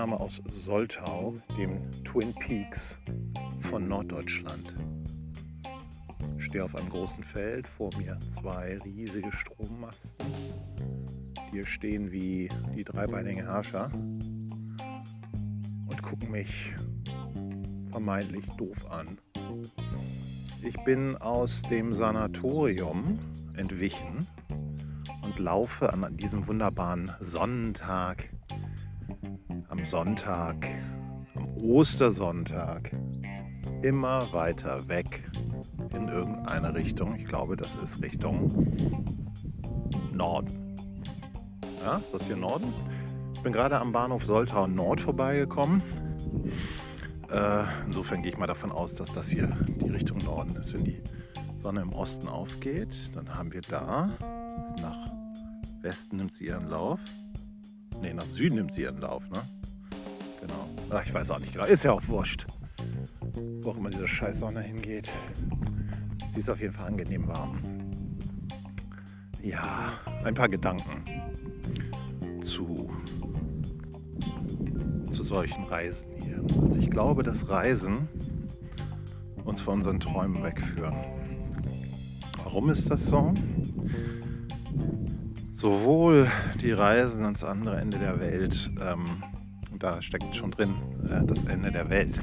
Aufnahme aus Soltau, dem Twin Peaks von Norddeutschland. Ich stehe auf einem großen Feld, vor mir zwei riesige Strommasten. Hier stehen wie die dreibeinigen Herrscher und gucken mich vermeintlich doof an. Ich bin aus dem Sanatorium entwichen und laufe an diesem wunderbaren Sonnentag Sonntag, am Ostersonntag, immer weiter weg in irgendeine Richtung. Ich glaube, das ist Richtung Norden. Ja, ist das hier Norden? Ich bin gerade am Bahnhof Soltau Nord vorbeigekommen. Äh, insofern gehe ich mal davon aus, dass das hier die Richtung Norden ist. Wenn die Sonne im Osten aufgeht, dann haben wir da, nach Westen nimmt sie ihren Lauf. Ne, nach Süden nimmt sie ihren Lauf, ne? Genau. Ach, ich weiß auch nicht genau. Ist ja auch wurscht. Wo auch immer diese Scheißsonne hingeht. Sie ist auf jeden Fall angenehm warm. Ja, ein paar Gedanken zu, zu solchen Reisen hier. Also ich glaube, dass Reisen uns von unseren Träumen wegführen. Warum ist das so? Sowohl die Reisen ans andere Ende der Welt ähm, da steckt schon drin, äh, das Ende der Welt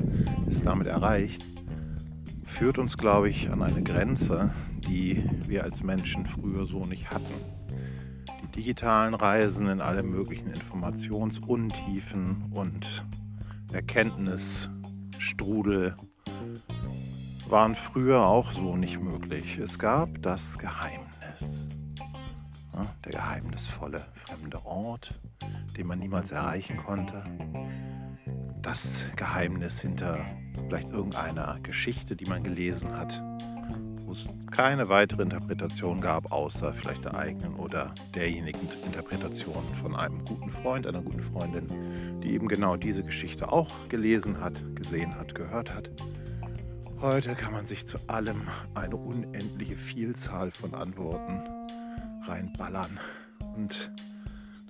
ist damit erreicht, führt uns, glaube ich, an eine Grenze, die wir als Menschen früher so nicht hatten. Die digitalen Reisen in alle möglichen Informationsuntiefen und Erkenntnisstrudel waren früher auch so nicht möglich. Es gab das Geheimnis. Der geheimnisvolle fremde Ort, den man niemals erreichen konnte. Das Geheimnis hinter vielleicht irgendeiner Geschichte, die man gelesen hat, wo es keine weitere Interpretation gab, außer vielleicht der eigenen oder derjenigen Interpretation von einem guten Freund, einer guten Freundin, die eben genau diese Geschichte auch gelesen hat, gesehen hat, gehört hat. Heute kann man sich zu allem eine unendliche Vielzahl von Antworten reinballern. Und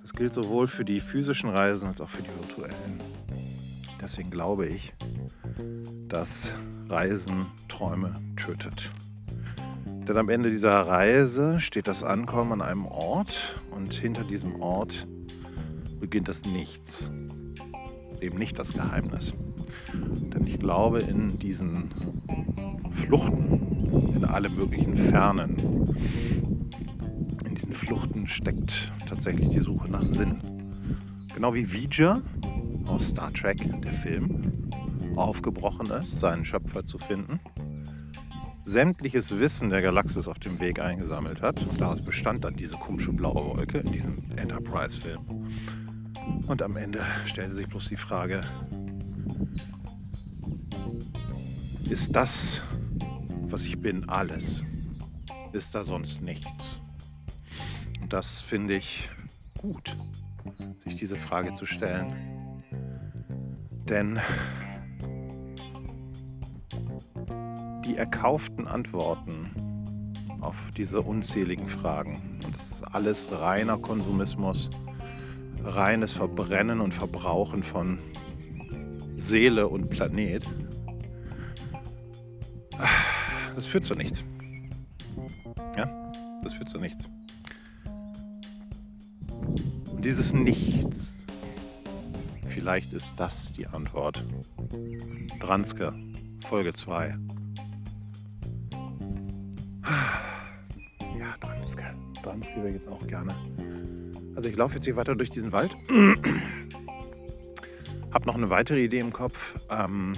das gilt sowohl für die physischen Reisen als auch für die virtuellen. Deswegen glaube ich, dass Reisen Träume tötet. Denn am Ende dieser Reise steht das Ankommen an einem Ort und hinter diesem Ort beginnt das Nichts. Eben nicht das Geheimnis. Denn ich glaube, in diesen Fluchten, in alle möglichen Fernen, diesen Fluchten steckt tatsächlich die Suche nach Sinn. Genau wie Vija aus Star Trek, der Film, aufgebrochen ist, seinen Schöpfer zu finden, sämtliches Wissen der Galaxis auf dem Weg eingesammelt hat. Und daraus bestand dann diese komische blaue Wolke in diesem Enterprise-Film. Und am Ende stellte sich bloß die Frage, ist das, was ich bin, alles? Ist da sonst nichts? Das finde ich gut, sich diese Frage zu stellen. Denn die erkauften Antworten auf diese unzähligen Fragen, und das ist alles reiner Konsumismus, reines Verbrennen und Verbrauchen von Seele und Planet, das führt zu nichts. Ja, das führt zu nichts. Und dieses Nichts, vielleicht ist das die Antwort. Dranske, Folge 2. Ja, Dranske. Dranske wäre jetzt auch gerne. Also ich laufe jetzt hier weiter durch diesen Wald. Hab noch eine weitere Idee im Kopf. Ähm,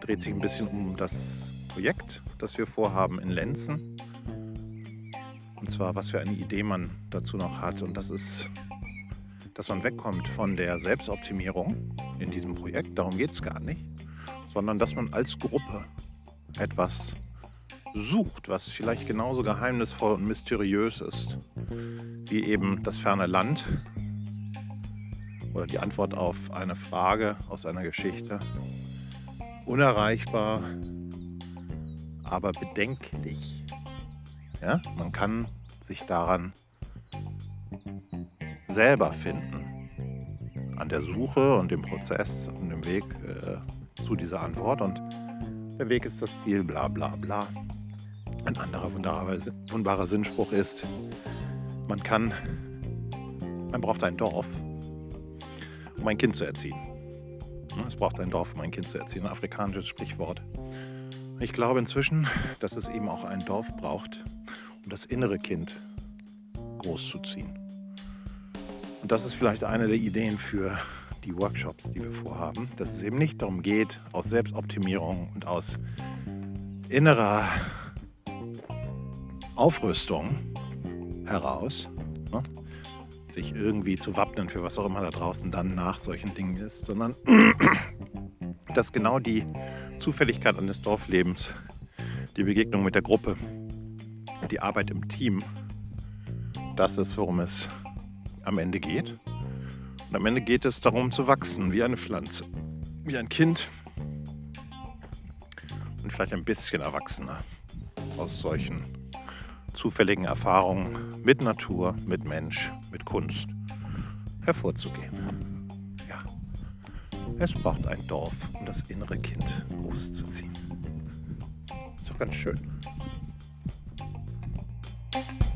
dreht sich ein bisschen um das Projekt, das wir vorhaben in Lenzen. Zwar, was für eine Idee man dazu noch hat. Und das ist, dass man wegkommt von der Selbstoptimierung in diesem Projekt. Darum geht es gar nicht. Sondern dass man als Gruppe etwas sucht, was vielleicht genauso geheimnisvoll und mysteriös ist, wie eben das ferne Land oder die Antwort auf eine Frage aus einer Geschichte. Unerreichbar, aber bedenklich. Ja, man kann sich daran selber finden. an der Suche und dem Prozess und dem Weg äh, zu dieser Antwort. Und der Weg ist das Ziel, bla bla bla. Ein anderer wunderbarer Sinnspruch ist, man kann, man braucht ein Dorf, um ein Kind zu erziehen. Es braucht ein Dorf, um ein Kind zu erziehen. Ein afrikanisches Sprichwort. Ich glaube inzwischen, dass es eben auch ein Dorf braucht, um das innere Kind großzuziehen. Und das ist vielleicht eine der Ideen für die Workshops, die wir vorhaben, dass es eben nicht darum geht, aus Selbstoptimierung und aus innerer Aufrüstung heraus, ne, sich irgendwie zu wappnen für was auch immer da draußen dann nach solchen Dingen ist, sondern dass genau die Zufälligkeit eines Dorflebens, die Begegnung mit der Gruppe, die Arbeit im Team, das ist, worum es am Ende geht. Und am Ende geht es darum zu wachsen, wie eine Pflanze, wie ein Kind und vielleicht ein bisschen erwachsener aus solchen zufälligen Erfahrungen mit Natur, mit Mensch, mit Kunst hervorzugehen. Ja, es braucht ein Dorf, um das innere Kind großzuziehen. Ist doch ganz schön. Bye.